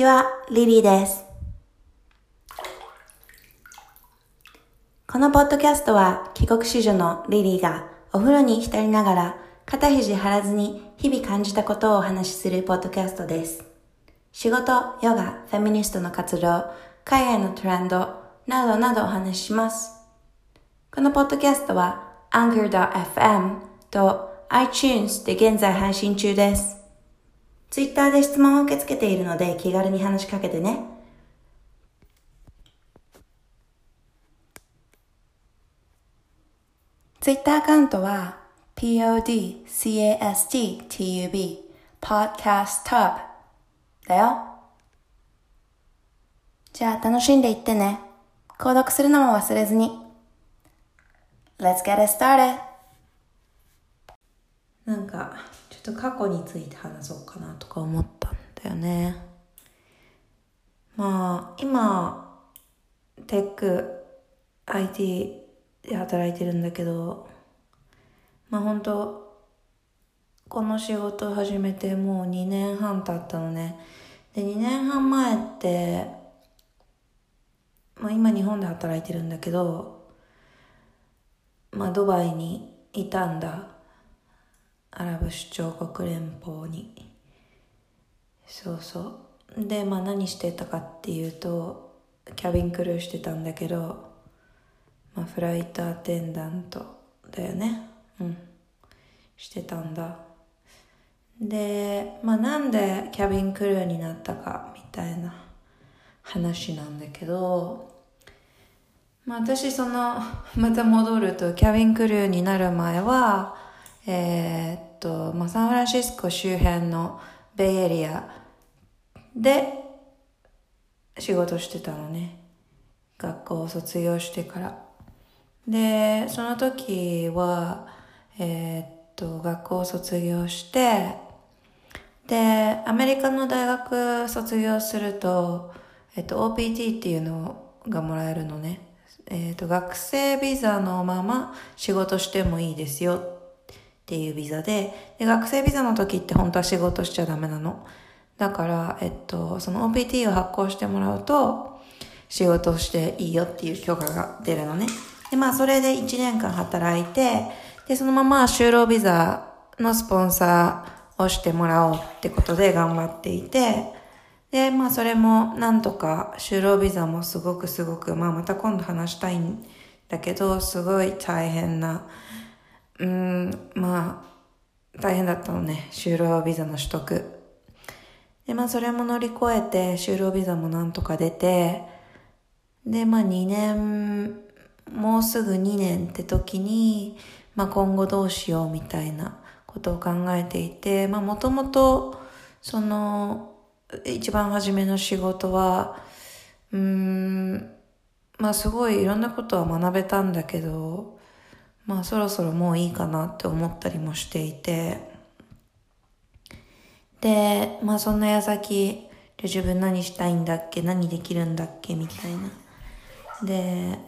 こんにちは、リリーです。このポッドキャストは帰国子女のリリーがお風呂に浸りながら肩肘張らずに日々感じたことをお話しするポッドキャストです。仕事、ヨガ、フェミニストの活動、海外のトレンドなどなどお話しします。このポッドキャストは Anchor.fm と iTunes で現在配信中です。ツイッターで質問を受け付けているので気軽に話しかけてね。ツイッターアカウントは podcasttub podcasttub だよ。じゃあ楽しんでいってね。購読するのも忘れずに。Let's get it started! なんか、ちょっと過去について話そうかなとか思ったんだよね。まあ、今、テック、IT で働いてるんだけど、まあ本当この仕事を始めてもう2年半経ったのね。で、2年半前って、まあ今日本で働いてるんだけど、まあドバイにいたんだ。アラブ首長国連邦に。そうそう。で、まあ何してたかっていうと、キャビンクルーしてたんだけど、まあフライトアテンダントだよね。うん。してたんだ。で、まあなんでキャビンクルーになったかみたいな話なんだけど、まあ私その、また戻るとキャビンクルーになる前は、えーっと、まあサンフランシスコ周辺のベイエリアで仕事してたのね。学校を卒業してから。で、その時は、えーっと、学校を卒業して、で、アメリカの大学卒業すると、えっと、OPT っていうのがもらえるのね。えっと、学生ビザのまま仕事してもいいですよっていうビザで、で、学生ビザの時って本当は仕事しちゃダメなの。だから、えっと、その OPT を発行してもらうと、仕事をしていいよっていう許可が出るのね。で、まあ、それで1年間働いて、で、そのまま就労ビザのスポンサーをしてもらおうってことで頑張っていて、で、まあ、それもなんとか就労ビザもすごくすごく、まあ、また今度話したいんだけど、すごい大変な、うん、まあ、大変だったのね、就労ビザの取得。で、まあ、それも乗り越えて、就労ビザもなんとか出て、で、まあ、2年、もうすぐ2年って時に、まあ、今後どうしようみたいなことを考えていて、まあ、もともと、その、一番初めの仕事は、うーん、まあ、すごいいろんなことは学べたんだけど、まあ、そろそろもういいかなって思ったりもしていて、で、まあそんな矢先、で自分何したいんだっけ何できるんだっけみたいな。で、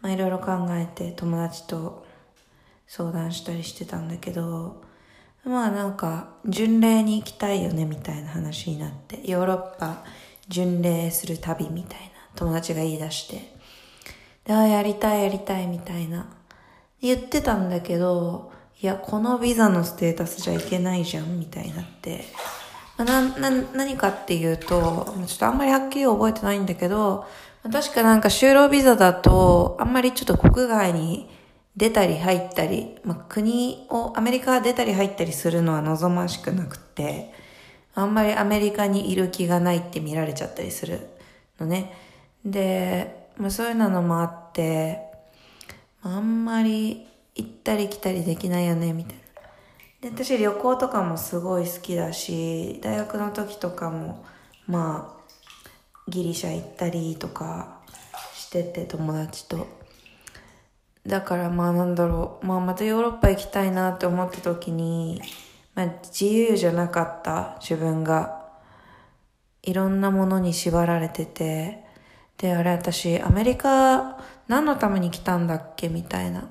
まあいろいろ考えて友達と相談したりしてたんだけど、まあなんか巡礼に行きたいよねみたいな話になって、ヨーロッパ巡礼する旅みたいな友達が言い出して、で、ああ、やりたいやりたいみたいな。言ってたんだけど、いや、このビザのステータスじゃいけないじゃん、みたいになって。な、な、何かっていうと、ちょっとあんまりはっきり覚えてないんだけど、確かなんか就労ビザだと、あんまりちょっと国外に出たり入ったり、まあ、国を、アメリカ出たり入ったりするのは望ましくなくて、あんまりアメリカにいる気がないって見られちゃったりするのね。で、まあそういうのもあって、あんまり行ったり来たりできないよね、みたいな。で、私旅行とかもすごい好きだし、大学の時とかも、まあ、ギリシャ行ったりとかしてて、友達と。だからまあなんだろう、まあまたヨーロッパ行きたいなって思った時に、まあ自由じゃなかった自分が、いろんなものに縛られてて、で、あれ私、アメリカ何のために来たんだっけ？みたいな。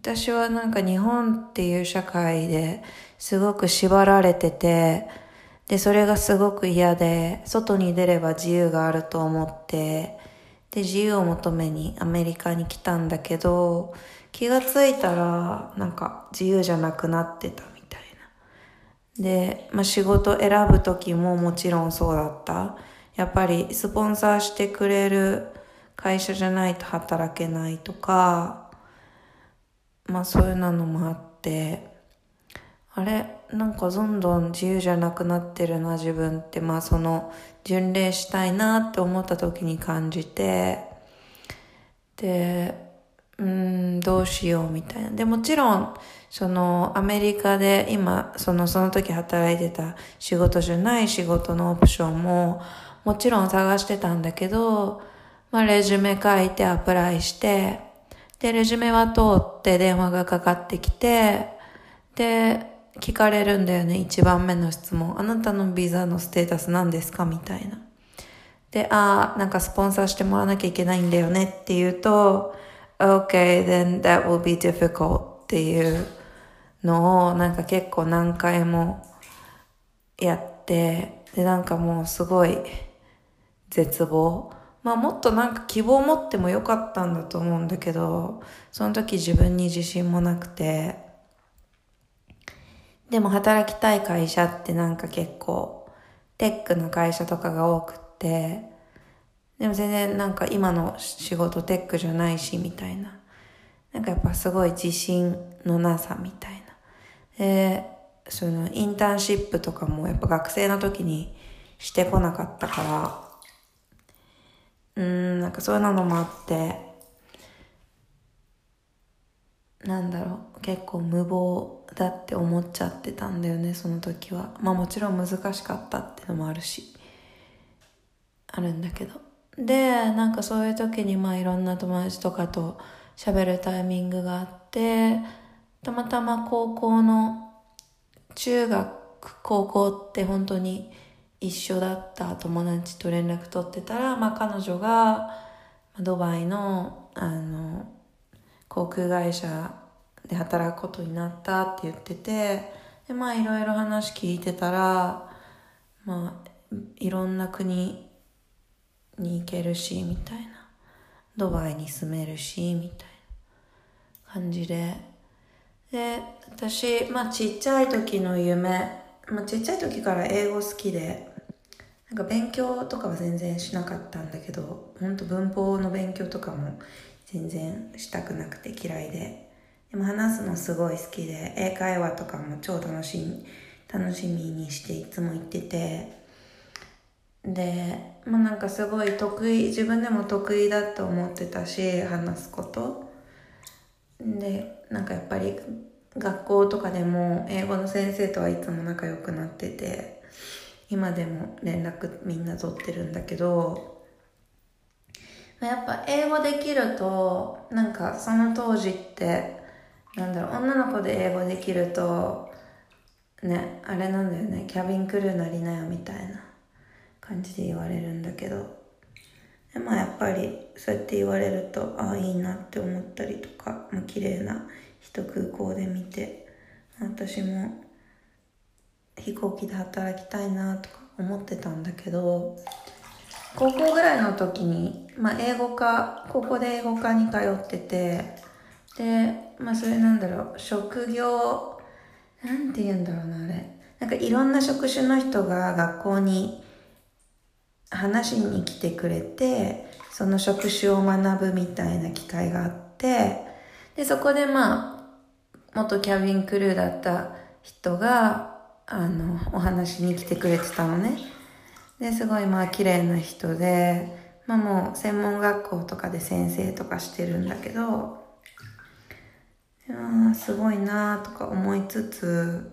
私はなんか日本っていう社会ですごく縛られてて、で、それがすごく嫌で、外に出れば自由があると思って、で、自由を求めにアメリカに来たんだけど、気がついたら、なんか自由じゃなくなってたみたいな。で、まあ、仕事選ぶ時ももちろんそうだった。やっぱりスポンサーしてくれる会社じゃないと働けないとか、まあそういうのもあって、あれなんかどんどん自由じゃなくなってるな自分って。まあその巡礼したいなって思った時に感じてでうんどうしようみたいな。でもちろんそのアメリカで今そのその時働いてた仕事じゃない仕事のオプションももちろん探してたんだけどまあレジュメ書いてアプライしてでレジュメは通って電話がかかってきてで聞かれるんだよね、一番目の質問。あなたのビザのステータス何ですか？みたいな。で、ああ、なんかスポンサーしてもらわなきゃいけないんだよね？って言うと、okay, then that will be difficult っていうのをなんか結構何回もやって、で、なんかもうすごい絶望。まあもっとなんか希望を持ってもよかったんだと思うんだけど、その時自分に自信もなくて、でも働きたい会社ってなんか結構テックの会社とかが多くって、でも全然なんか今の仕事テックじゃないしみたいな。なんかやっぱすごい自信のなさみたいな。で、そのインターンシップとかもやっぱ学生の時にしてこなかったから、うん、なんかそういうのもあって、なんだろう、結構無謀だって思っちゃってたんだよねその時は。まあもちろん難しかったってのもあるしあるんだけど。でなんかそういう時にまあいろんな友達とかと喋るタイミングがあってたまたま高校の中学高校って本当に一緒だった友達と連絡取ってたら、まあ、彼女がドバイのあの航空会社で働くことになったって言ってて、で、まあいろいろ話聞いてたら、まあいろんな国に行けるし、みたいな。ドバイに住めるし、みたいな感じで。で、私、まあちっちゃい時の夢、まあちっちゃい時から英語好きで、なんか勉強とかは全然しなかったんだけど、ほんと文法の勉強とかも全然したくなくて嫌いで。でも話すのすごい好きで、英会話とかも超楽しみ、楽しみにしていつも行ってて、で、まあなんかすごい得意、自分でも得意だと思ってたし、話すこと。で、なんかやっぱり学校とかでも英語の先生とはいつも仲良くなってて、今でも連絡みんな取ってるんだけど、やっぱ英語できると、なんかその当時ってなんだろう、女の子で英語できると、ね、あれなんだよね、キャビンクルーなりなよみたいな感じで言われるんだけど、でまあやっぱりそうやって言われると、ああ、いいなって思ったりとか、まあ、綺麗な人空港で見て、私も飛行機で働きたいなとか思ってたんだけど、高校ぐらいの時に、まあ英語科、高校で英語科に通ってて、で、まあそれなんだろう、職業、なんて言うんだろうな、あれ。なんかいろんな職種の人が学校に話しに来てくれて、その職種を学ぶみたいな機会があって、で、そこでまあ、元キャビンクルーだった人が、あの、お話に来てくれてたのね。で、すごいまあ綺麗な人で、まあもう専門学校とかで先生とかしてるんだけど、いやすごいなーとか思いつつ、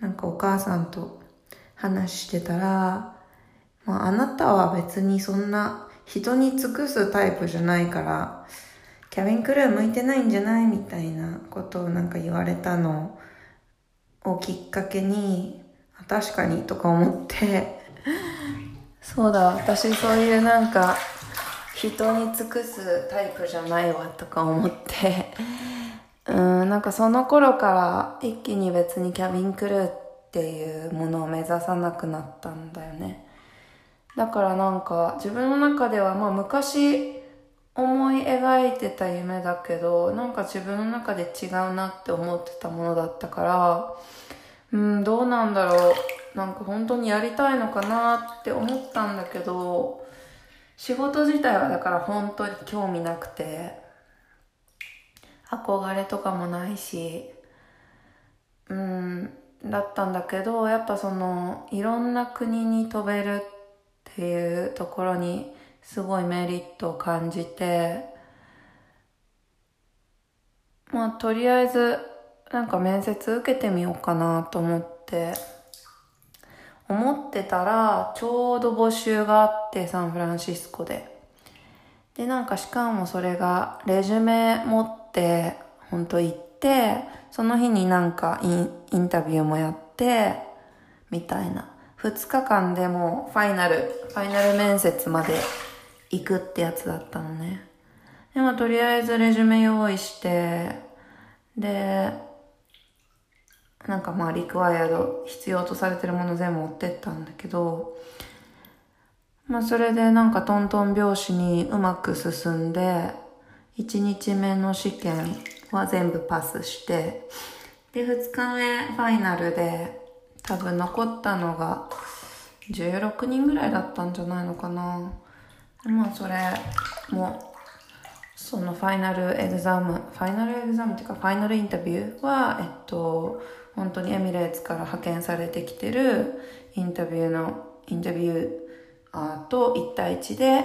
なんかお母さんと話してたら、まあ、あなたは別にそんな人に尽くすタイプじゃないから、キャビンクルー向いてないんじゃないみたいなことをなんか言われたの。をきっかけに、確かにとか思って。そうだ、私そういうなんか、人に尽くすタイプじゃないわとか思って。うん、なんかその頃から一気に別にキャビンクルーっていうものを目指さなくなったんだよね。だからなんか自分の中ではまあ昔思い描いてた夢だけど、なんか自分の中で違うなって思ってたものだったから、うん、どうなんだろう。なんか本当にやりたいのかなって思ったんだけど、仕事自体はだから本当に興味なくて、憧れとかもないし、うん、だったんだけど、やっぱその、いろんな国に飛べるっていうところに、すごいメリットを感じて、まあ、とりあえず、なんか面接受けてみようかなと思って、思ってたら、ちょうど募集があって、サンフランシスコで。で、なんかしかもそれが、レジュメ持って、ほんと行って、その日になんかインインタビューもやって、みたいな。2日間でもファイナル、ファイナル面接まで行くってやつだったのね。でもとりあえずレジュメ用意して、で、なんかまあリクワイアド必要とされてるもの全部持ってったんだけど、まあそれでなんかトントン拍子にうまく進んで、1日目の試験は全部パスして、で、2日目ファイナルで多分残ったのが16人ぐらいだったんじゃないのかな。まあそれもうそのファイナルエグザム、ファイナルエグザムっていうかファイナルインタビューは、えっと、本当にエミレーツから派遣されてきてるインタビューの、インタビューアーと1対1で、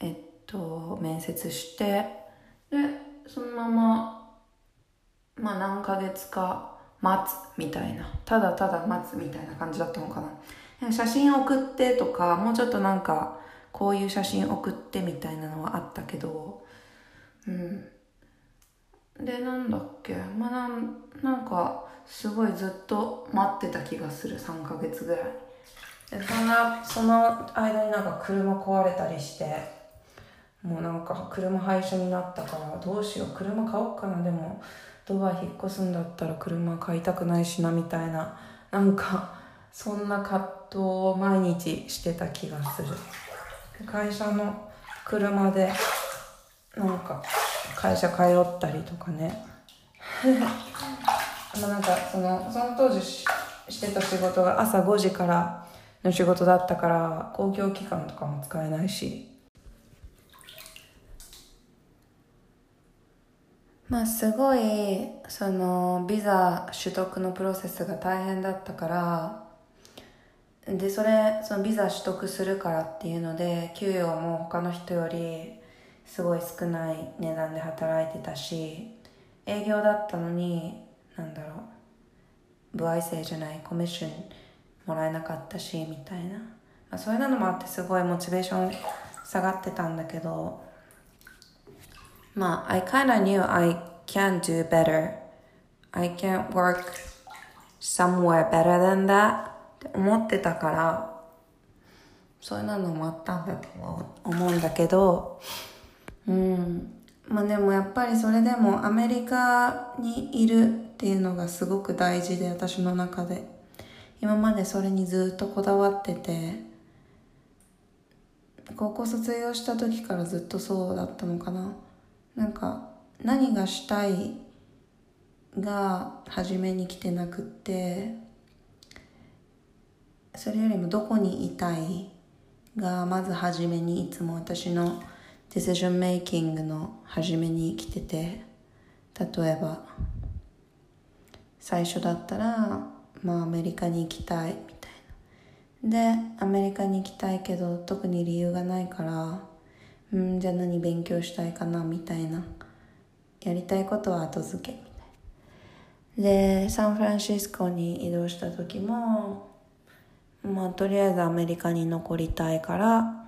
えっと、面接して、で、そのまま、まあ何ヶ月か待つみたいな。ただただ待つみたいな感じだったのかな。写真送ってとか、もうちょっとなんか、こういう写真送ってみたいなのはあったけど、うん。で、なんだっけ、まあ、なん、なんか、すごいずっと待ってた気がする、3ヶ月ぐらい。で、そんな、その間になんか車壊れたりして、もうなんか車廃車になったからどうしよう車買おうかなでもドバイ引っ越すんだったら車買いたくないしなみたいななんかそんな葛藤を毎日してた気がする。会社の車でなんか会社通ったりとかね。ま あなんかそのその当時してた仕事が朝5時からの仕事だったから公共機関とかも使えないし。まあすごいそのビザ取得のプロセスが大変だったからでそれそのビザ取得するからっていうので給与も他の人よりすごい少ない値段で働いてたし営業だったのになんだろう歩合制じゃないコミッションもらえなかったしみたいな、まあ、そういうのもあってすごいモチベーション下がってたんだけどまあ I kinda knew I can do better. I can't work somewhere better than that. って思ってたから、そういうのもあったんだと思うんだけど、うん。まあでもやっぱりそれでもアメリカにいるっていうのがすごく大事で、私の中で。今までそれにずっとこだわってて、高校卒業した時からずっとそうだったのかな。なんか、何がしたいが初めに来てなくって、それよりもどこにいたいがまず初めにいつも私のディシジョンメイキングの初めに来てて例えば最初だったらまあアメリカに行きたいみたいな。でアメリカに行きたいけど特に理由がないからうんじゃあ何勉強したいかなみたいな。やりたいことは後付けみたいな。でサンフランシスコに移動した時もまあとりあえずアメリカに残りたいから。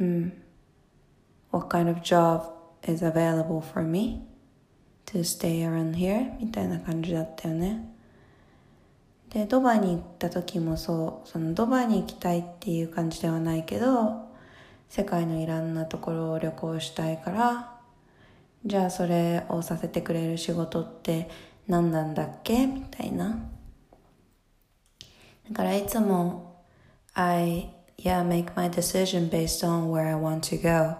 うん。What kind of job is available for me to stay around here? みたいな感じだったよね。でドバイに行った時もそう。そのドバイに行きたいっていう感じではないけど世界のいろんなところを旅行したいから。じゃあそれをさせてくれる仕事って何なんだっけ？みたいな。だからいつも I, yeah, make my decision based on where I want to go.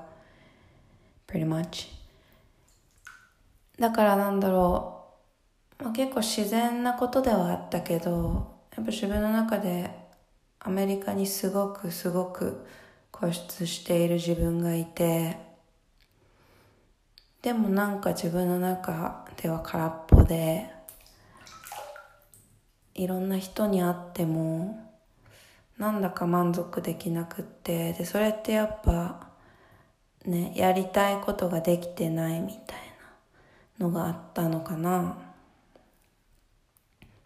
Pretty much. だからなんだろう、まあ、結構自然なことではあったけど、やっぱ自分の中でアメリカにすごくすごく固執している自分がいて、でもなんか自分の中では空っぽで、いろんな人に会っても、なんだか満足できなくって、で、それってやっぱ、ね、やりたいことができてないみたいなのがあったのかな。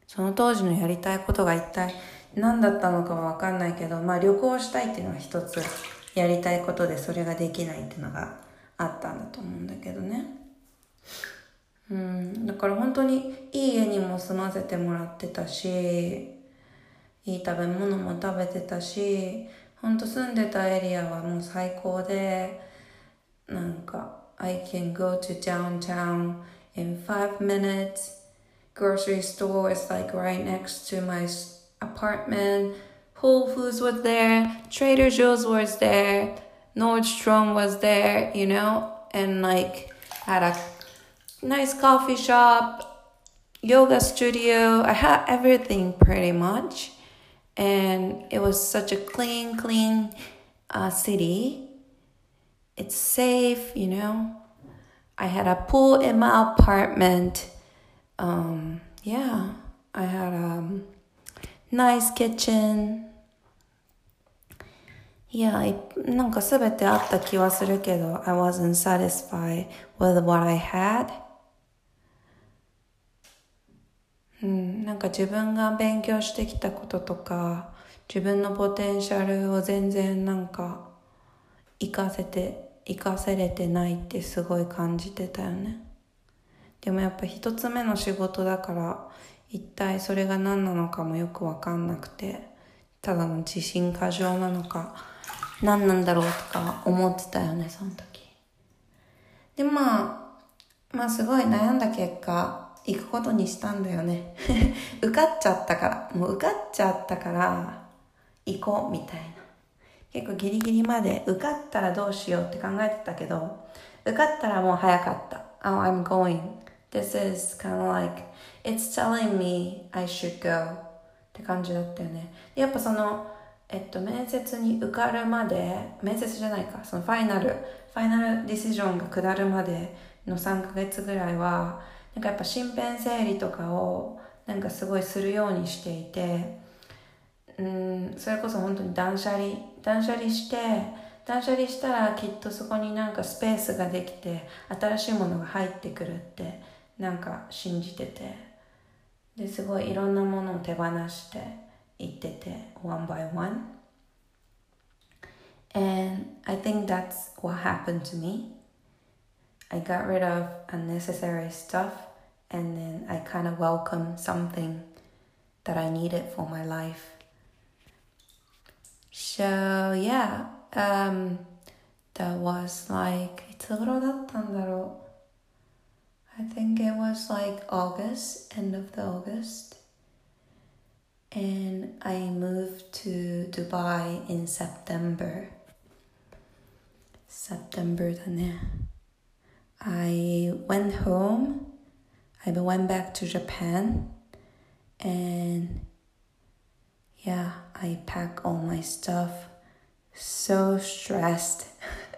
その当時のやりたいことが一体何だったのかはわかんないけど、まあ旅行したいっていうのは一つやりたいことでそれができないっていうのがあったんだと思うんだけどね。うん、だから本当にいい家にも住ませてもらってたし、いい食べ物も食べてたし、本当住んでたエリアはもう最高で、なんか、I can go to downtown in five minutes. Grocery store is like right next to my apartment. Whole Foods was there. Trader Joe's was there. Nordstrom was there, you know, and like had a nice coffee shop, yoga studio. I had everything pretty much. And it was such a clean, clean uh, city. It's safe, you know. I had a pool in my apartment. Um, yeah, I had a um, nice kitchen. Yeah, なんかすべてあった気はするけど、I wasn't satisfied with what I had. うん、なんか自分が勉強してきたこととか、自分のポテンシャルを全然なんか、活かせて、活かせれてないってすごい感じてたよね。でもやっぱ一つ目の仕事だから、一体それが何なのかもよくわかんなくて、ただの自信過剰なのか、何なんだろうとか思ってたよね、その時。で、まあ、まあすごい悩んだ結果、行くことにしたんだよね。受かっちゃったから、もう受かっちゃったから、行こうみたいな。結構ギリギリまで受かったらどうしようって考えてたけど、受かったらもう早かった。Oh, I'm going. This is kind of like, it's telling me I should go. って感じだったよね。やっぱその、えっと、面接に受かるまで、面接じゃないか、そのファイナル、ファイナルディシジョンが下るまでの3ヶ月ぐらいは、なんかやっぱ身辺整理とかを、なんかすごいするようにしていて、うん、それこそ本当に断捨離、断捨離して、断捨離したらきっとそこになんかスペースができて、新しいものが入ってくるって、なんか信じてて、で、すごいいろんなものを手放して、行ってて one by one and I think that's what happened to me. I got rid of unnecessary stuff and then I kind of welcomed something that I needed for my life. So, yeah, um, that was like, it's a little I think it was like August, end of the August. And I moved to Dubai in September. September だね。I went home. I went back to Japan and yeah, I packed all my stuff. So stressed.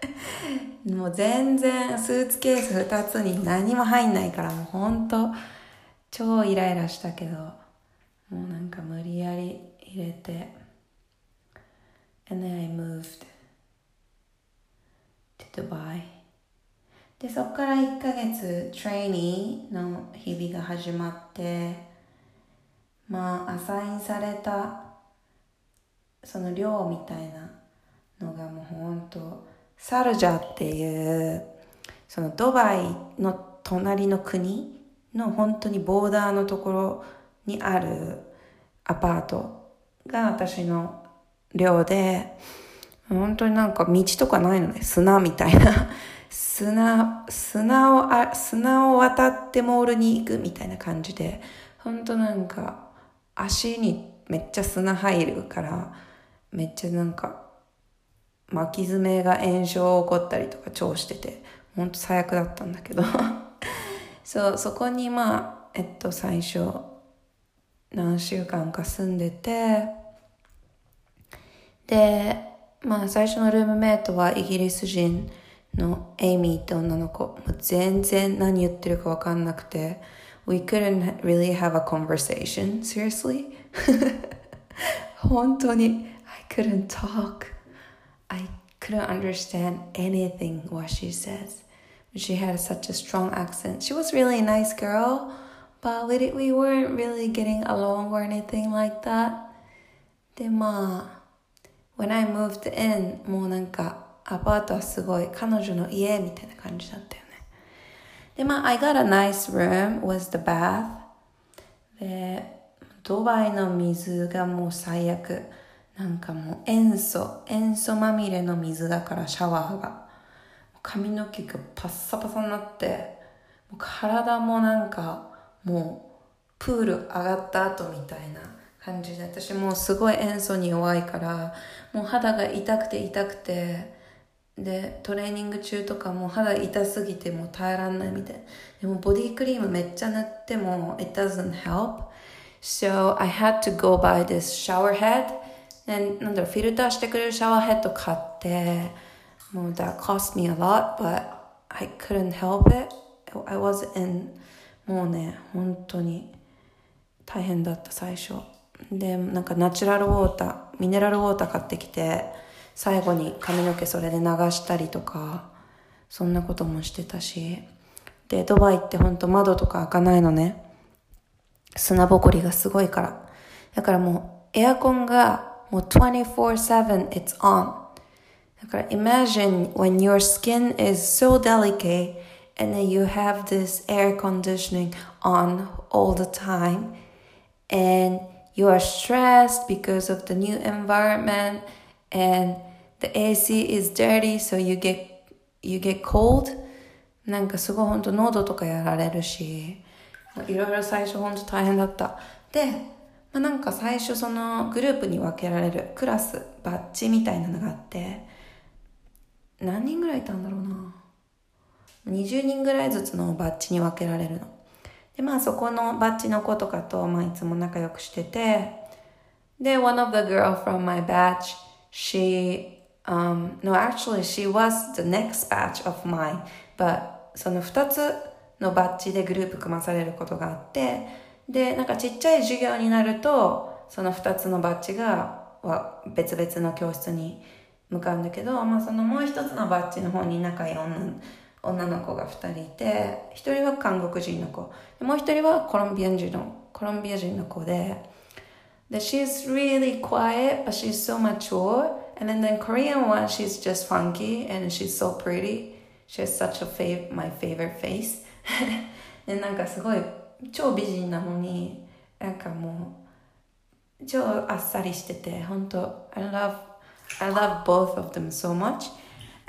もう全然スーツケース2つに何も入んないからもうほんと超イライラしたけどもうなんか無理やり入れて and then I moved to Dubai でそっから1ヶ月トレーニーの日々が始まってまあアサインされたその寮みたいなのがもうほんとサルジャっていうそのドバイの隣の国の本当にボーダーのところにあるアパートが私の寮で、本当になんか道とかないのね。砂みたいな。砂、砂を、あ砂を渡ってモールに行くみたいな感じで、本当なんか足にめっちゃ砂入るからめっちゃなんか巻き爪が炎症起こったりとか超しててほんと最悪だったんだけど。そうそこにまあえっと最初何週間か住んでてでまあ最初のルームメイトはイギリス人のエイミーって女の子もう全然何言ってるか分かんなくて We couldn't really have a conversation seriously 本当に I couldn't talk I couldn't understand anything what she says she had such a strong accent she was really a nice girl but we, we weren't really getting along or anything like that でまあ when I moved in もうなんか アパートはすごい彼女の家みたいな感じだったよね。で、まあ、I got a nice room with the bath. で、ドバイの水がもう最悪。なんかもう塩素、塩素まみれの水だからシャワーが。髪の毛がパッサパサになって、もう体もなんかもうプール上がった後みたいな感じで、私もうすごい塩素に弱いから、もう肌が痛くて痛くて、で、トレーニング中とかも肌痛すぎてもう耐えらんないみたい。でもボディクリームめっちゃ塗っても it doesn't help. So I had to go buy this shower head. でなんだろう、フィルターしてくれるシャワーヘッド買って、もう that cost me a lot, but I couldn't help it. I was in もうね、本当に大変だった最初。で、なんかナチュラルウォーター、ミネラルウォーター買ってきて、最後に髪の毛それで流したりとか、そんなこともしてたし。で、ドバイってほんと窓とか開かないのね。砂ぼこりがすごいから。だからもうエアコンがもう24-7 it's on. だから imagine when your skin is so delicate and then you have this air conditioning on all the time and you are stressed because of the new environment and the AC is dirty so you get you get cold. なんかすごい本当喉とかやられるしいろいろ最初本当大変だった。で、まあ、なんか最初そのグループに分けられるクラスバッジみたいなのがあって何人ぐらいいたんだろうな。20人ぐらいずつのバッジに分けられるの。でまあそこのバッジの子とかと、まあ、いつも仲良くしててで one of the girl from my batch she Um, no, actually, she was the next batch of mine. But その2つのバッジでグループ組まされることがあって、で、なんかちっちゃい授業になると、その2つのバッジがは別々の教室に向かうんだけど、まあそのもう一つのバッジの方に仲いい女女の子が2人いて、1人は韓国人の子、もう1人はコロンビア人の、コロンビア人の子で、で、she's really quiet, but she's so mature. And then the Korean one, she's just funky and she's so pretty. She has such a fav my favorite face. で、なんかすごい超美人なのに、なんかもう超あっさりしてて、本当 I love, I love both of them so much.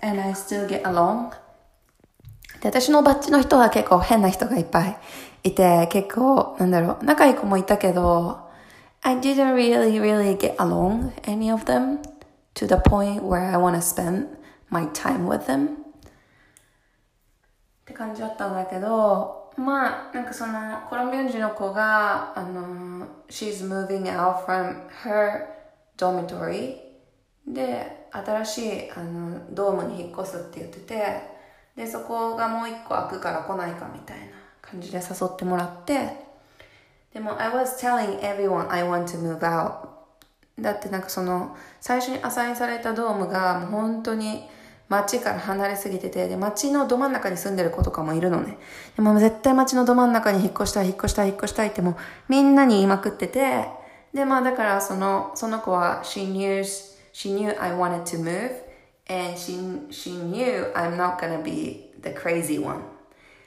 And I still get along. で、私のバッチの人は結構変な人がいっぱいいて、結構、なんだろう、仲いい子もいたけど、I didn't really, really get along, any of them. To the point where I want to spend my time with them って感じだったんだけどまあなんかそのコロンビア人の子があの she's moving out from her dormitory で新しいあのドームに引っ越すって言っててでそこがもう一個開くから来ないかみたいな感じで誘ってもらってでも I was telling everyone I want to move out だってなんかその最初にアサインされたドームがもう本当に街から離れすぎてて、で、街のど真ん中に住んでる子とかもいるのね。でも絶対街のど真ん中に引っ越したい、引っ越したい、引っ越したいってもうみんなに言いまくってて、で、まあだからその、その子は she knew, she knew I wanted to move and she, she knew I'm not gonna be the crazy one.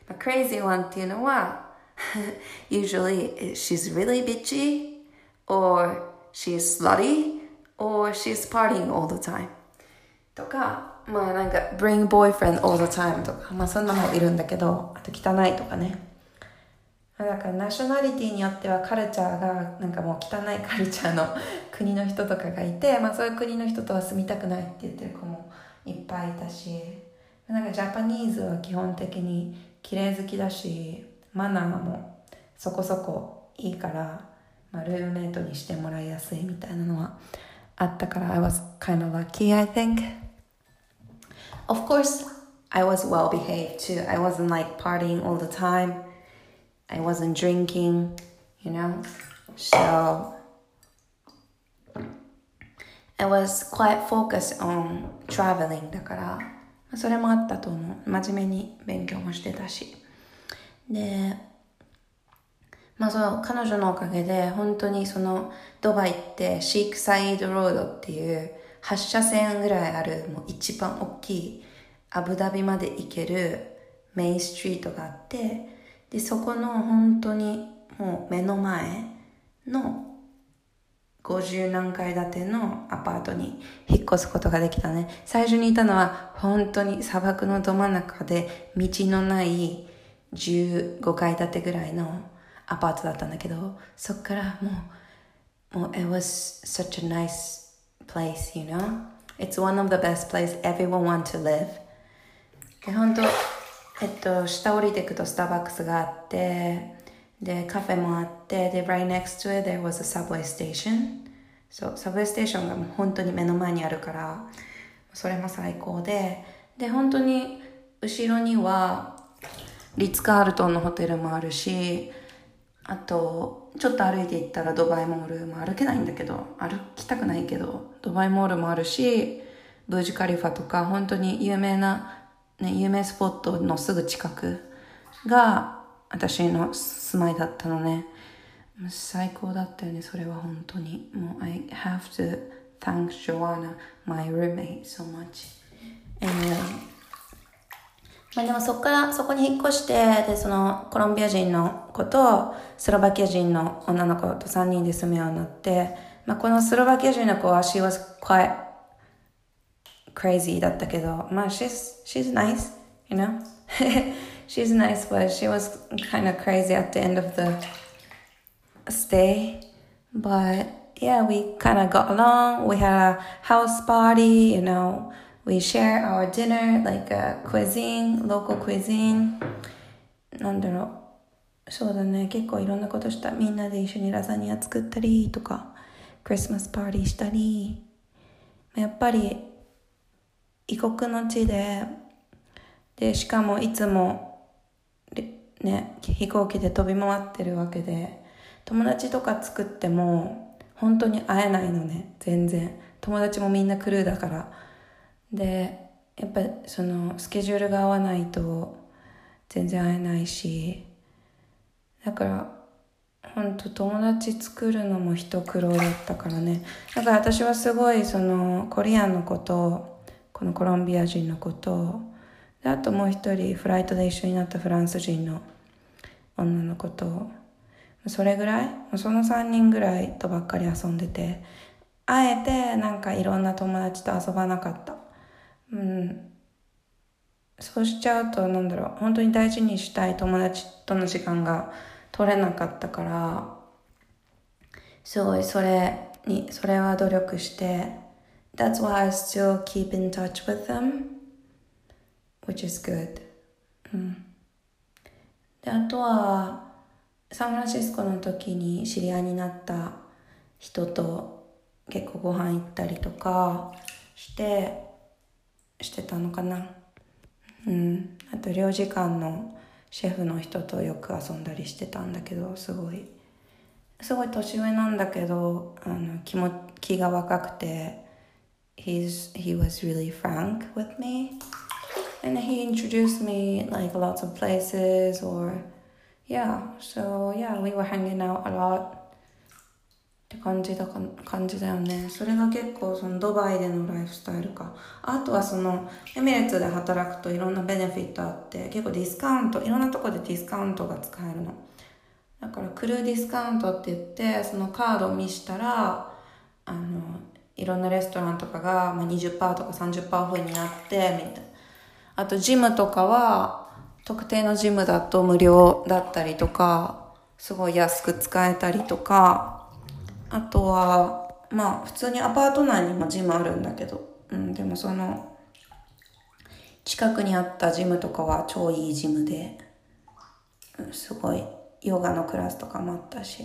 The crazy one っていうのは usually she's really bitchy or she's slutty or she's partying all the time. とかまあなんか bring boyfriend all the time とかまあそんなのいるんだけどあと汚いとかね。だからナショナリティによってはカルチャーがなんかもう汚いカルチャーの 国の人とかがいて、まあそういう国の人とは住みたくないって言ってる子もいっぱいいたし、なんかジャパニーズは基本的に綺麗好きだし、マナーもそこそこいいから、まあルームメイトにしてもらいやすいみたいなのはあったから、I was kind of lucky, I think. Of course, I was well behaved too. I wasn't like partying all the time. I wasn't drinking, you know. So I was quite focused on traveling だから、それもあったと思う。真面目に勉強もしてたし。で、まあそう、彼女のおかげで本当にそのドバイってシークサイドロードっていう8車線ぐらいあるもう一番大きいアブダビまで行けるメインストリートがあって、で、そこの本当にもう目の前の50何階建てのアパートに引っ越すことができたね。最初にいたのは本当に砂漠のど真ん中で道のない15階建てぐらいのアパートだったんだけど、そっからもう、もう it was such a nice place, you know? It's one of the best place everyone want to live. で、本当えっと、下降りていくとスターバックスがあって、で、カフェもあって、で、right next to it there was a subway station. そう、サブウェイステーションがもう本当に目の前にあるから、それも最高で、で、本当に後ろには、リッツ・カールトンのホテルもあるし、あと、ちょっと歩いて行ったらドバイモールも歩けないんだけど、歩きたくないけど、ドバイモールもあるし、ブージカリファとか、本当に有名なね、有名スポットのすぐ近くが私の住まいだったのね。最高だったよね、それは本当に。もう、I have to thank Joanna, my roommate, so much. And, まあでもそこから、そこに引っ越して、で、そのコロンビア人の子とスロバキア人の女の子と3人で住むようになって、まあこのスロバキア人の子は she was quite crazy だったけど、まあ she's, she's nice, you know? she's nice, but she was kind of crazy at the end of the stay. But yeah, we kind of got along. We had a house party, you know. We share our dinner, like a cuisine, local cuisine. なんだろう。そうだね。結構いろんなことした。みんなで一緒にラザニア作ったりとか、クリスマスパーティーしたり。やっぱり異国の地で、で、しかもいつも、ね、飛行機で飛び回ってるわけで、友達とか作っても、本当に会えないのね、全然。友達もみんなクルーだから。で、やっぱその、スケジュールが合わないと、全然会えないし、だから、本当友達作るのも一苦労だったからね。だから私はすごいそのコリアンのことこのコロンビア人の子とであともう一人フライトで一緒になったフランス人の女の子とそれぐらいその3人ぐらいとばっかり遊んでてあえてなんかいろんな友達と遊ばなかったうんそうしちゃうとなんだろう本当に大事にしたい友達との時間が取れなかったからすごいそれにそれは努力して that's why I still keep in touch with them, which is good. うん。で、あとは、サンフランシスコの時に知り合いになった人と結構ご飯行ったりとかして、してたのかな。うん。あと、領事館のシェフの人とよく遊んだりしてたんだけど、すごい、すごい年上なんだけど、あの、気も、気が若くて、he's he was really frank with me and he introduced me like lots of places or yeah so yeah we were hanging out a lot って感じだか感じだよね。それが結構そのドバイでのライフスタイルか。あとはそのエミレッツで働くといろんなベネフィットあって結構ディスカウントいろんなとこでディスカウントが使えるの。だからクルーディスカウントって言ってそのカードを見したらあのいろんなレストランとかが、ま、20%とか30%オフになって、みたいな。あと、ジムとかは、特定のジムだと無料だったりとか、すごい安く使えたりとか、あとは、まあ普通にアパート内にもジムあるんだけど、うん、でもその、近くにあったジムとかは超いいジムで、すごいヨガのクラスとかもあったし、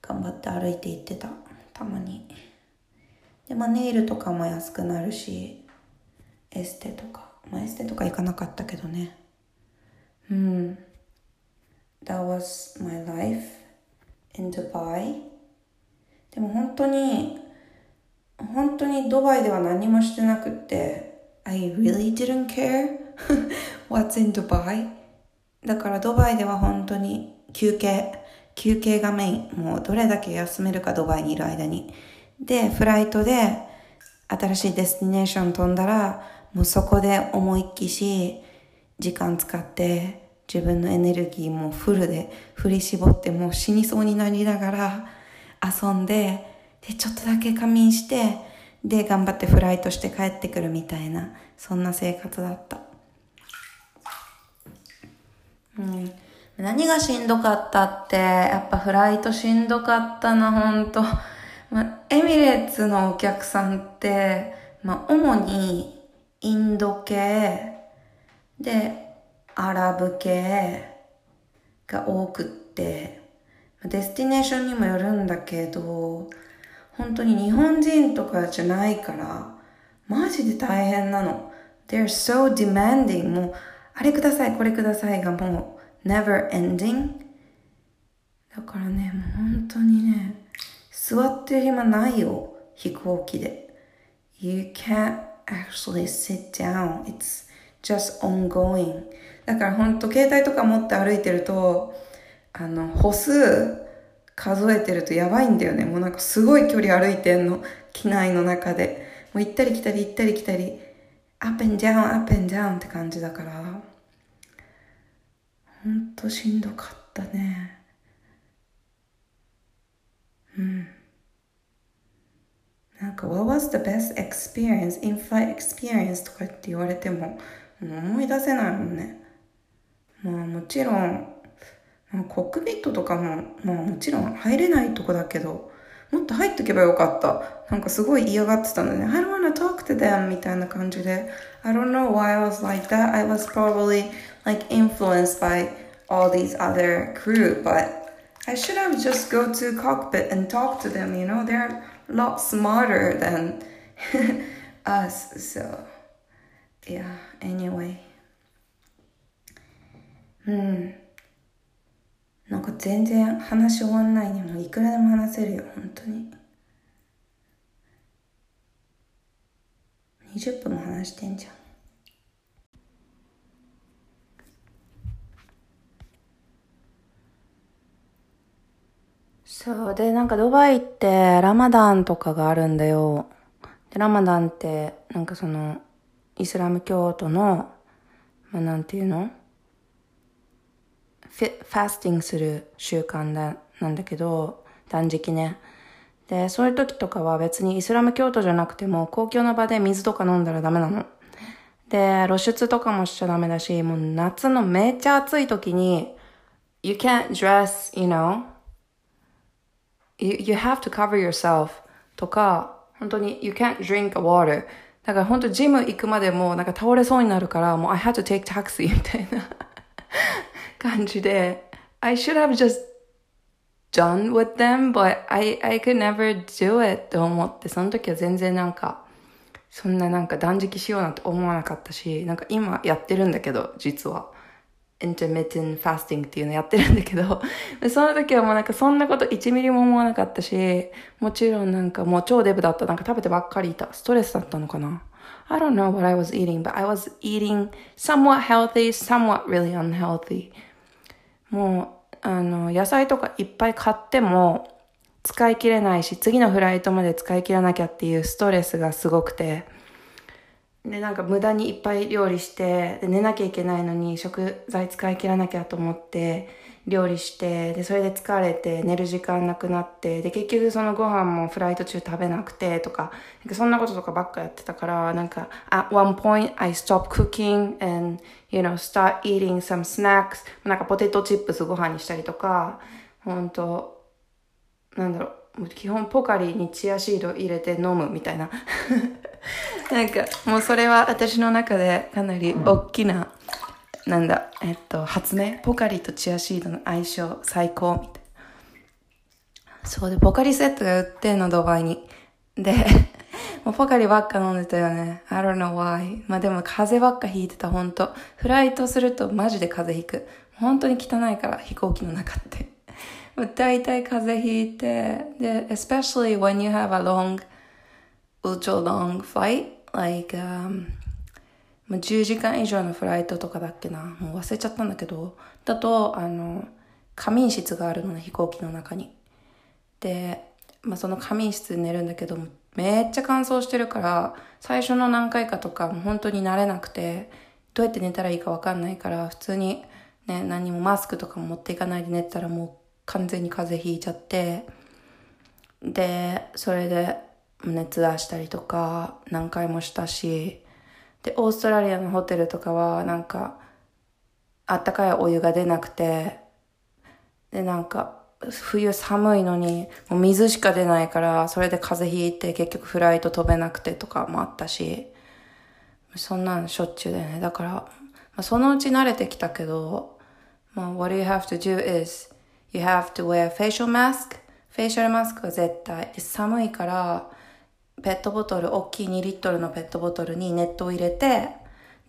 頑張って歩いて行ってた、たまに。で、まあネイルとかも安くなるし、エステとか、まあエステとか行かなかったけどね。うん。That was my life in Dubai. でも本当に、本当にドバイでは何もしてなくって、I really didn't care what's in Dubai. だからドバイでは本当に休憩、休憩がメイン。もうどれだけ休めるかドバイにいる間に。で、フライトで新しい destination 飛んだら、もうそこで思いっきし時間使って自分のエネルギーもフルで振り絞ってもう死にそうになりながら遊んで、で、ちょっとだけ仮眠して、で、頑張ってフライトして帰ってくるみたいな、そんな生活だった。うん。何がしんどかったって、やっぱフライトしんどかったな、ほんと。まエミレーツのお客さんって、まあ、主にインド系でアラブ系が多くって、 destination にもよるんだけど、本当に日本人とかじゃないから、マジで大変なの。They're so demanding. もう、あれください、これくださいがもう、never ending. だからね、もう本当にね、座ってる暇ないよ、飛行機で。You can't actually sit down. It's just ongoing. だから本当携帯とか持って歩いてると、あの、歩数数えてるとやばいんだよね。もうなんかすごい距離歩いてんの。機内の中で。もう行ったり来たり行ったり来たり、アップ and down, アップ and down って感じだから、ほんとしんどかったね。うん。なんか、what was the best experience, in-flight experience とかって言われても、思い出せないもんね。まあもちろん、コックピットとかも、まあもちろん入れないとこだけど、もっと入っとけばよかった。なんかすごい嫌がってたのね。I don't wanna talk to them みたいな感じで。I don't know why I was like that. I was probably like influenced by all these other crew, but I should have just go to cockpit and talk to them, you know? They're a lot smarter than us, so yeah, anyway. うん。なんか全然話終わんないね。もいくらでも話せるよ、本当に。20分も話してんじゃん。そう。で、なんかドバイってラマダンとかがあるんだよ。で、ラマダンって、なんかその、イスラム教徒の、まあ、なんていうの？ファスティングする習慣だ、なんだけど、断食ね。で、そういう時とかは別にイスラム教徒じゃなくても、公共の場で水とか飲んだらダメなの。で、露出とかもしちゃダメだし、もう夏のめっちゃ暑い時に、you can't dress, you know, you, you have to cover yourself とか、本当に you can't drink water だから本当ジム行くまでもなんか倒れそうになるから、もう I had to take taxi みたいな感じで、I should have just done with them, but I, I could never do it と思って、その時は全然なんか、そんななんか断食しようなんて思わなかったし、なんか今やってるんだけど、実は。intermittent fasting っていうのやってるんだけど、その時はもうなんかそんなこと1ミリも思わなかったし、もちろんなんかもう超デブだった。なんか食べてばっかりいた。ストレスだったのかな I don't know what I was eating, but I was eating somewhat healthy, somewhat really unhealthy. もう、あの、野菜とかいっぱい買っても使い切れないし、次のフライトまで使い切らなきゃっていうストレスがすごくて、で、なんか無駄にいっぱい料理して、で、寝なきゃいけないのに食材使い切らなきゃと思って、料理して、で、それで疲れて、寝る時間なくなって、で、結局そのご飯もフライト中食べなくて、とか、そんなこととかばっかやってたから、なんか、at one point I stopped cooking and, you know, start eating some snacks. なんかポテトチップスご飯にしたりとか、本当なんだろう、基本ポカリにチアシード入れて飲むみたいな。なんか、もうそれは私の中でかなり大きな、なんだ、えっと、発明？ポカリとチアシードの相性最高みたいな。そうで、ポカリセットが売ってんの、ドバイに。で、もうポカリばっか飲んでたよね。I don't know why. まあでも風邪ばっか引いてた、ほんと。フライトするとマジで風邪ひく。本当に汚いから、飛行機の中って。大体風邪ひいて、で、especially when you have a long, ultra long flight, like, um, 10時間以上のフライトとかだっけな。もう忘れちゃったんだけど、だと、あの、仮眠室があるのね、飛行機の中に。で、まあ、その仮眠室で寝るんだけども、めっちゃ乾燥してるから、最初の何回かとか、も本当に慣れなくて、どうやって寝たらいいかわかんないから、普通にね、何もマスクとかも持っていかないで寝たらもう完全に風邪ひいちゃって、で、それで熱出したりとか何回もしたし、で、オーストラリアのホテルとかはなんか、あったかいお湯が出なくて、で、なんか、冬寒いのに、もう水しか出ないから、それで風邪ひいて結局フライト飛べなくてとかもあったし、そんなんしょっちゅうだよね。だから、まあ、そのうち慣れてきたけど、まあ、what you have to do is, you have to wear facial mask. フェイシャルマスクは絶対。寒いから、ペットボトル、大きい2リットルのペットボトルにネットを入れて、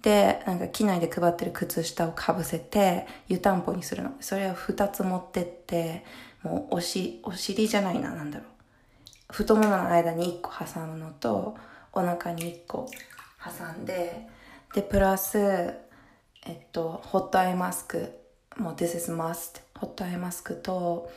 で、なんか機内で配ってる靴下をかぶせて、湯たんぽにするの。それを2つ持ってって、もうおし、お尻じゃないな、なんだろう。太ももの間に1個挟むのと、お腹に1個挟んで、で、プラス、えっと、ホットアイマスク。もう This is must。ホットアイマスクと、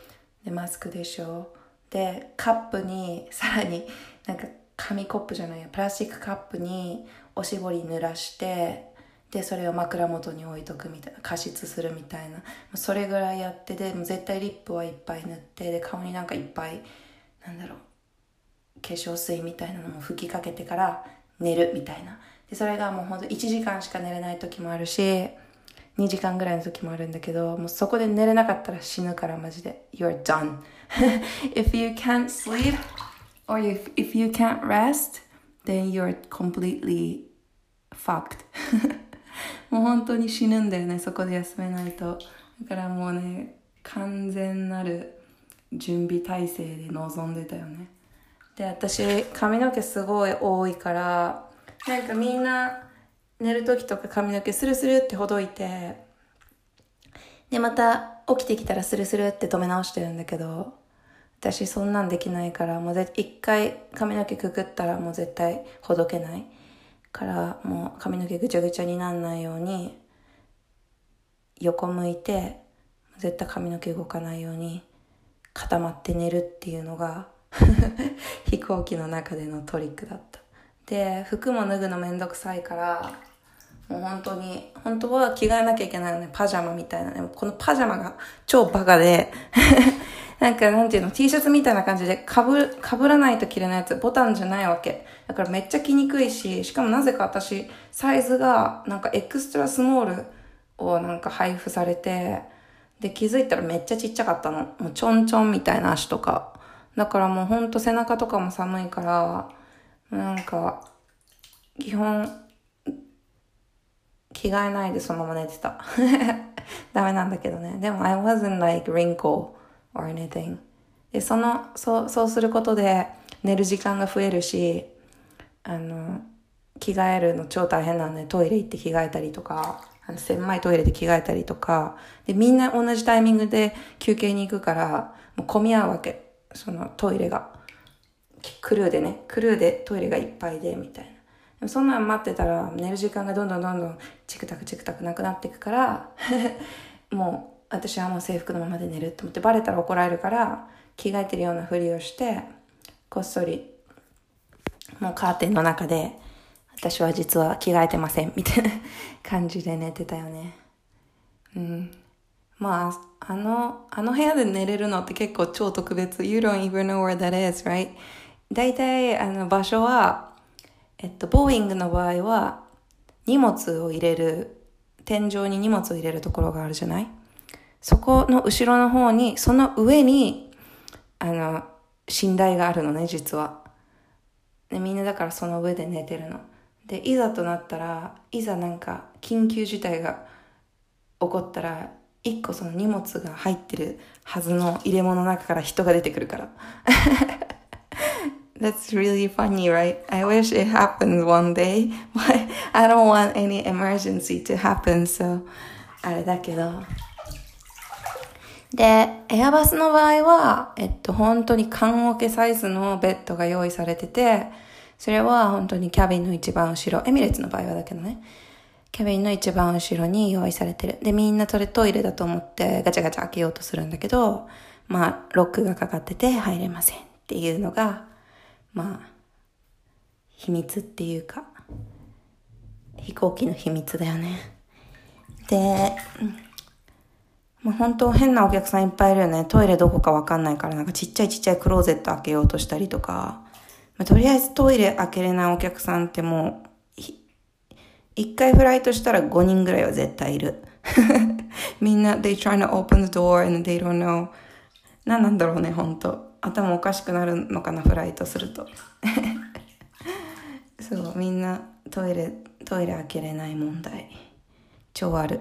で、マスクでしょ。で、カップに、さらになんか紙コップじゃないや、プラスチックカップにおしぼり濡らしてでそれを枕元に置いとくみたいな加湿するみたいな。それぐらいやってでも絶対リップはいっぱい塗ってで顔になんかいっぱいなんだろう化粧水みたいなのも吹きかけてから寝るみたいな。でそれがもうほんと1時間しか寝れない時もあるし2時間ぐらいの時もあるんだけどもうそこで寝れなかったら死ぬからマジで。You're done. If you can't sleep or if, if you can't rest then you're completely fucked. もう本当に死ぬんだよねそこで休めないと。だからもうね完全なる準備体制で臨んでたよね。で私髪の毛すごい多いからなんかみんな寝る時とか髪の毛スルスルってほどいてでまた起きてきたらスルスルって止め直してるんだけど私そんなんできないから、もう一回髪の毛くくったらもう絶対ほどけない。から、もう髪の毛ぐちゃぐちゃになんないように、横向いて、絶対髪の毛動かないように固まって寝るっていうのが 飛行機の中でのトリックだった。で、服も脱ぐのめんどくさいから、もう本当に、本当は着替えなきゃいけないのね、パジャマみたいなね。このパジャマが超バカでなんかなんていうの、T シャツみたいな感じでかぶ、かぶらないと着れないやつ、ボタンじゃないわけ。だからめっちゃ着にくいし、しかもなぜか私、サイズがなんかエクストラスモールをなんか配布されて、で気づいたらめっちゃちっちゃかったの。もうちょんちょんみたいな足とか。だからもうほんと背中とかも寒いから、なんか、基本、着替えないでそのまま寝てた。ダメなんだけどね。でも I wasn't like wrinkle or anything. で、その、そう、そうすることで寝る時間が増えるし、あの、着替えるの超大変なんで、トイレ行って着替えたりとか、あの、狭いトイレで着替えたりとか、で、みんな同じタイミングで休憩に行くから、もう混み合うわけ。そのトイレが。クルーでね、クルーでトイレがいっぱいで、みたいな。でもそんなん待ってたら、寝る時間がどんどんどんどんチクタクチクタクなくなっていくから、もう私はもう制服のままで寝るって思ってバレたら怒られるから着替えてるようなふりをしてこっそりもうカーテンの中で私は実は着替えてませんみたいな感じで寝てたよね。うん。まああのあの部屋で寝れるのって結構超特別。You don't even know where that is, right? 大体あの場所はえっとボーイングの場合は荷物を入れる天井に荷物を入れるところがあるじゃない？そこの後ろの方に、その上に、あの、寝台があるのね、実は。で、みんなだからその上で寝てるの。で、いざとなったら、いざなんか緊急事態が起こったら、一個その荷物が入ってるはずの入れ物の中から人が出てくるから。That's really funny, right? I wish it happened one day, but I don't want any emergency to happen, so あれだけど。で、エアバスの場合は、えっと、本当に缶オケサイズのベッドが用意されてて、それは本当にキャビンの一番後ろ、エミレッツの場合はだけどね、キャビンの一番後ろに用意されてる。で、みんなそれトイレだと思ってガチャガチャ開けようとするんだけど、まあ、ロックがかかってて入れませんっていうのが、まあ、秘密っていうか、飛行機の秘密だよね。で、まあ、本当変なお客さんいっぱいいるよね。トイレどこかわかんないから、なんかちっちゃいちっちゃいクローゼット開けようとしたりとか、まあ、とりあえずトイレ開けれないお客さんってもう、一回フライトしたら5人ぐらいは絶対いる。みんな、they trying to open the door and they don't know. 何なんだろうね、本当頭おかしくなるのかな、フライトすると。そう、みんなトイレ、トイレ開けれない問題。超ある。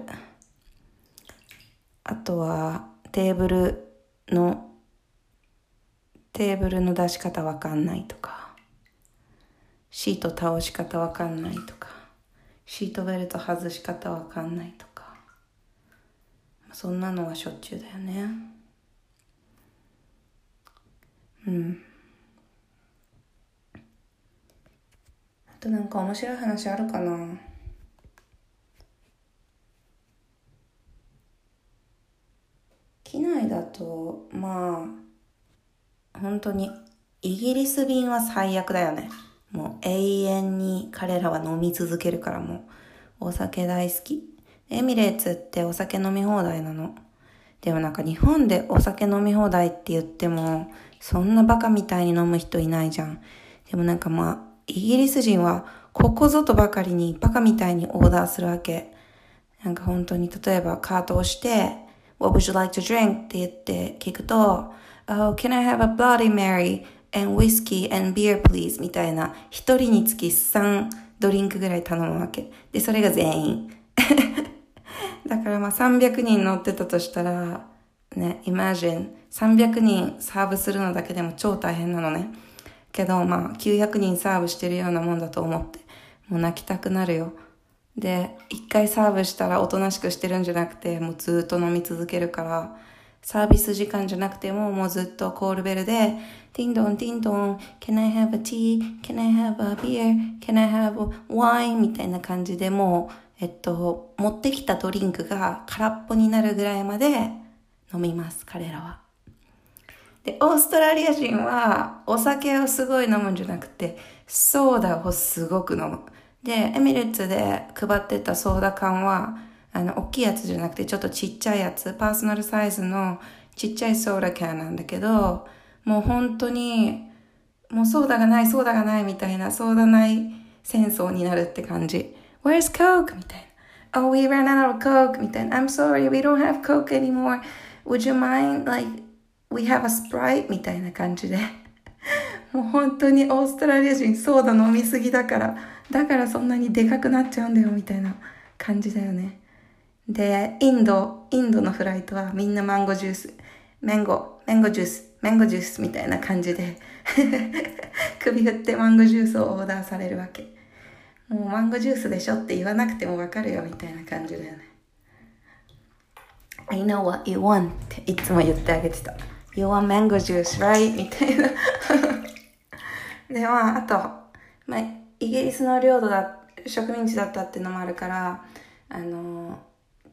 あとは、テーブルの、テーブルの出し方わかんないとか、シート倒し方わかんないとか、シートベルト外し方わかんないとか、そんなのはしょっちゅうだよね。うん。あとなんか面白い話あるかな？機内だとまあ本当にイギリス便は最悪だよね。もう永遠に彼らは飲み続けるからもうお酒大好き。エミレーツってお酒飲み放題なの。でもなんか日本でお酒飲み放題って言ってもそんなバカみたいに飲む人いないじゃん。でもなんかまあイギリス人はここぞとばかりにバカみたいにオーダーするわけ。なんか本当に例えばカートをして What would you like to drink? って言って聞くと、Oh, can I have a Bloody Mary and whiskey and beer please? みたいな、一人につき3ドリンクぐらい頼むわけ。で、それが全員。だからまあ300人乗ってたとしたら、ね、imagine 300人サーブするのだけでも超大変なのね。けどまあ900人サーブしてるようなもんだと思って、もう泣きたくなるよ。で、一回サーブしたらおとなしくしてるんじゃなくて、もうずっと飲み続けるから、サービス時間じゃなくても、もうずっとコールベルで、ティンドン、ティンドン、can I have a tea?can I have a beer?can I have a wine? みたいな感じでもう、えっと、持ってきたドリンクが空っぽになるぐらいまで飲みます、彼らは。で、オーストラリア人はお酒をすごい飲むんじゃなくて、ソーダをすごく飲む。で、エミレッツで配ってたソーダ缶は、あの、大きいやつじゃなくて、ちょっとちっちゃいやつ、パーソナルサイズのちっちゃいソーダ缶なんだけど、もう本当に、もうソーダがない、ソーダがないみたいな、ソーダない戦争になるって感じ。Where's Coke? みたいな。Oh, we ran out of Coke? みたいな。I'm sorry, we don't have Coke anymore. Would you mind, like, we have a Sprite? みたいな感じで。もう本当にオーストラリア人ソーダ飲みすぎだから、だからそんなにでかくなっちゃうんだよみたいな感じだよね。で、インド、インドのフライトはみんなマンゴージュース、メンゴ、メンゴジュース、メンゴジュースみたいな感じで 首振ってマンゴージュースをオーダーされるわけ。もうマンゴージュースでしょって言わなくてもわかるよみたいな感じだよね。I know what you want っていつも言ってあげてた。You want mango juice, right? みたいな で、まあ、あと、まあ、イギリスの領土だ、植民地だったってのもあるから、あの、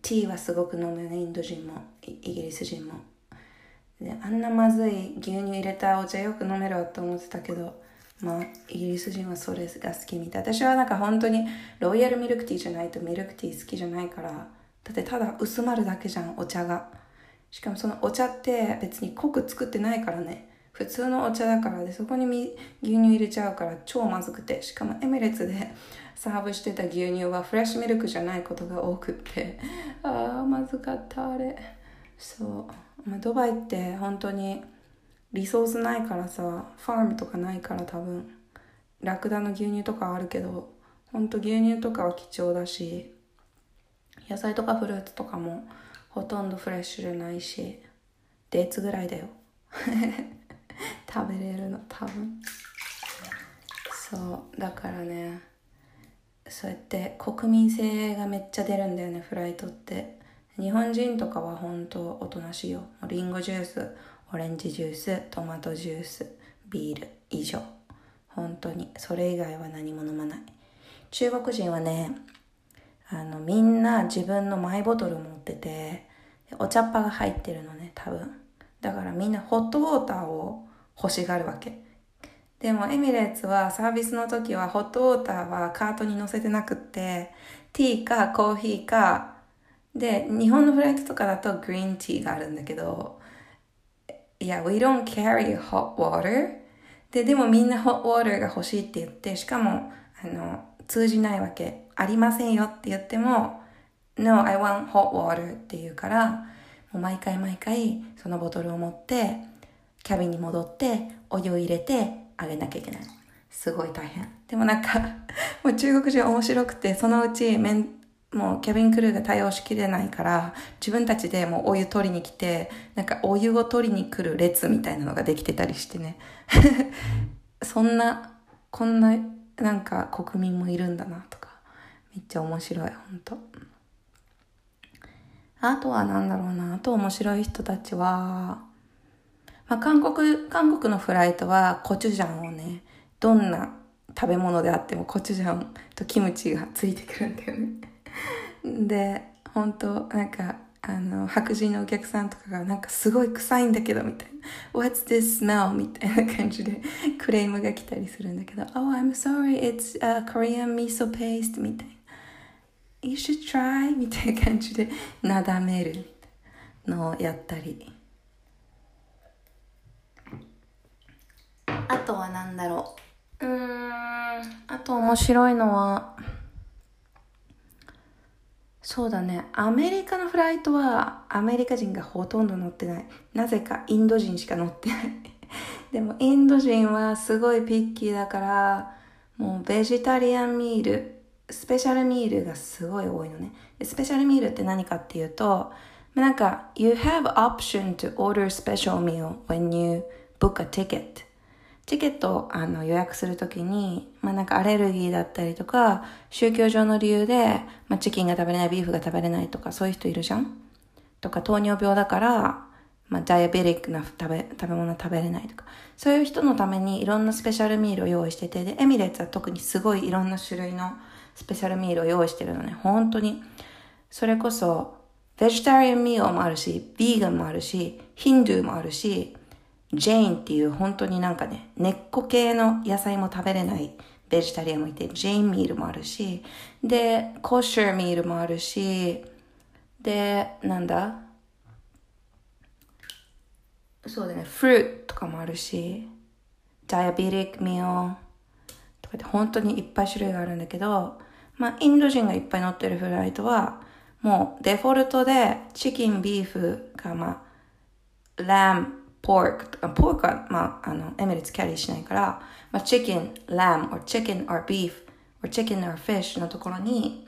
ティーはすごく飲むよね、インド人も、イギリス人も。で、あんなまずい牛乳入れたお茶よく飲めるわと思ってたけど、まあ、イギリス人はそれが好きみたい。私はなんか本当にロイヤルミルクティーじゃないとミルクティー好きじゃないから、だってただ薄まるだけじゃん、お茶が。しかもそのお茶って別に濃く作ってないからね。普通のお茶だからでそこに牛乳入れちゃうから超まずくて。しかもエミレッツで サーブしてた牛乳はフレッシュミルクじゃないことが多くって。ああまずかったあれ。そう、まあ、ドバイって本当にリソースないからさファームとかないから多分。ラクダの牛乳とかあるけどほんと牛乳とかは貴重だし野菜とかフルーツとかもほとんどフレッシュでないしデーツぐらいだよ。食べれるの多分。そうだからねそうやって国民性がめっちゃ出るんだよねフライトって。日本人とかは本当おとなしいよ。リンゴジュースオレンジジューストマトジュースビール以上。本当に。それ以外は何も飲まない。中国人はねあのみんな自分のマイボトル持っててお茶っ葉が入ってるのね多分。だからみんなホットウォーターを欲しがるわけ。でもエミレーツはサービスの時はホットウォーターはカートに乗せてなくってティーかコーヒーかで日本のフライトとかだとグリーンティーがあるんだけどいや we don't carry hot water. ででもみんな hot water が欲しいって言ってしかもあの通じないわけ。ありませんよって言っても No, I want hot water って言うからもう毎回毎回そのボトルを持ってキャビンに戻ってお湯を入れてあげなきゃいけない。すごい大変。でもなんか もう中国人面白くて、そのうちめん、もうキャビンクルーが対応しきれないから、自分たちでもうお湯取りに来て、なんかお湯を取りに来る列みたいなのができてたりしてね。そんな、こんな、なんか国民もいるんだなとか、めっちゃ面白い、ほんと。あとは何だろうな、あと面白い人たちは、まあ、韓国、韓国のフライトはコチュジャンをね、どんな食べ物であってもコチュジャンとキムチがついてくるんだよね。で、本当なんか、あの、白人のお客さんとかがなんかすごい臭いんだけどみたいな。What's this smell? みたいな感じでクレームが来たりするんだけど、Oh, I'm sorry, it's a Korean miso paste みたいな。You should try みたいな感じでなだめるのをやったり。あとは何だろう。うーん、あと面白いのは、そうだね。アメリカのフライトはアメリカ人がほとんど乗ってない。なぜかインド人しか乗ってない。でもインド人はすごいピッキーだから、もうベジタリアンミール、スペシャルミールがすごい多いのね。スペシャルミールって何かっていうと、なんか、you have option to order special meal when you book a ticket. チケットをあの予約するときに、まあなんかアレルギーだったりとか、宗教上の理由で、まあチキンが食べれない、ビーフが食べれないとか、そういう人いるじゃん？とか、糖尿病だから、まあダイアベリックな食べ、食べ物食べれないとか、そういう人のためにいろんなスペシャルミールを用意してて、で、エミレーツは特にすごいいろんな種類のスペシャルミールを用意してるのね。本当に。それこそ、ベジタリアンミールもあるし、ビーガンもあるし、ヒンドゥーもあるし、ジェーンっていう本当になんかね、根っこ系の野菜も食べれないベジタリアンもいて、ジェーンミールもあるし、で、コッシューミールもあるし、で、なんだ？そうだね、フルーツとかもあるし、ダイアベティックミールとかって本当にいっぱい種類があるんだけど、まあ、インド人がいっぱい乗ってるフライトは、もうデフォルトでチキン、ビーフがまあ、ラム、pork、pork は、まあ、あの、エミレッツキャリーしないから、まあ、chicken, lamb, or chicken or beef, or chicken or fish のところに、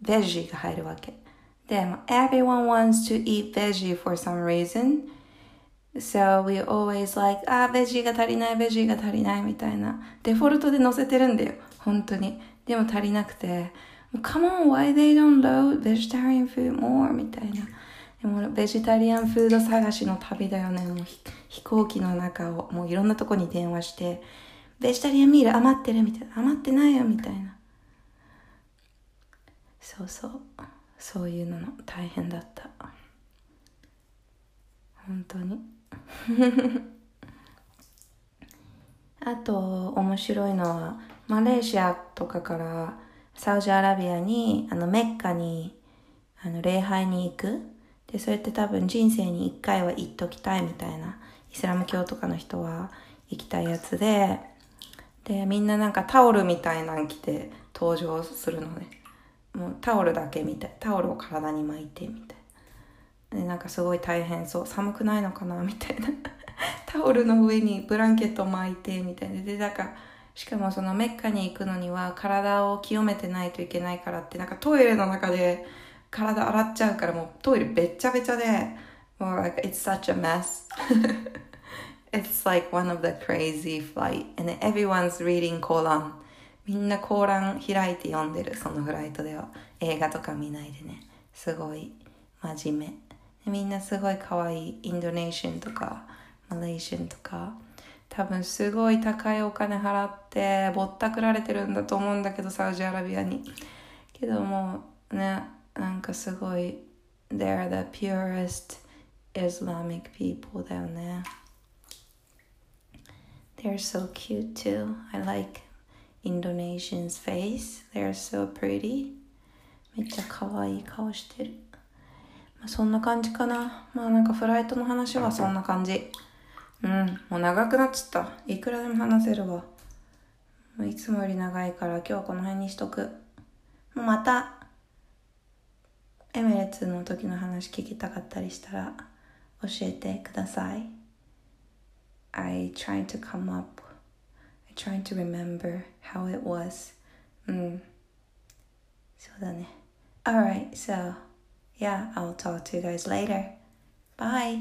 ベジーが入るわけ。で、まあ、everyone wants to eat veggie for some reason. So we always like, あ、ベジーが足りない、ベジーが足りないみたいな。デフォルトで載せてるんだよ。本当に。でも足りなくて、Come on, why they don't load vegetarian food more? みたいな。でもベジタリアンフード探しの旅だよね。もう飛行機の中をもういろんなとこに電話して、ベジタリアンミール余ってるみたいな。余ってないよみたいな。そうそう。そういうのの大変だった。本当に。あと、面白いのは、マレーシアとかからサウジアラビアに、あの、メッカに、あの、礼拝に行く。で、そうやって多分人生に一回は行っときたいみたいな、イスラム教とかの人は行きたいやつで、で、みんななんかタオルみたいなん着て登場するのね。もうタオルだけみたい。タオルを体に巻いてみたい。でなんかすごい大変そう寒くないのかなみたいな タオルの上にブランケット巻いてみたいなでだかしかもそのメッカに行くのには体を清めてないといけないからってなんかトイレの中で体洗っちゃうからもうトイレべっちゃべちゃでもう like it's such a mess. It's like one of the crazy flight. And everyone's reading コーランみんなコーラン開いて読んでるそのフライトでは。映画とか見ないでね。すごい真面目。みんなすごい可愛いインドネーシアンとかマレーシアンとか。多分すごい高いお金払ってぼったくられてるんだと思うんだけどサウジアラビアに。けどもねなんかすごい they're the purest Islamic people だよね they're so cute too. I like Indonesian's face. They're so pretty. めっちゃ可愛い顔してるまあそんな感じかなまあなんかフライトの話はそんな感じ。うん、もう長くなっちゃった。いくらでも話せるわ。もういつもより長いから今日はこの辺にしとく。もうまた、エメレッツの時の話聞きたかったりしたら教えてください。I try to come up. I try to remember how it was. うん。そうだね。Alright, so yeah, I'll talk to you guys later. Bye.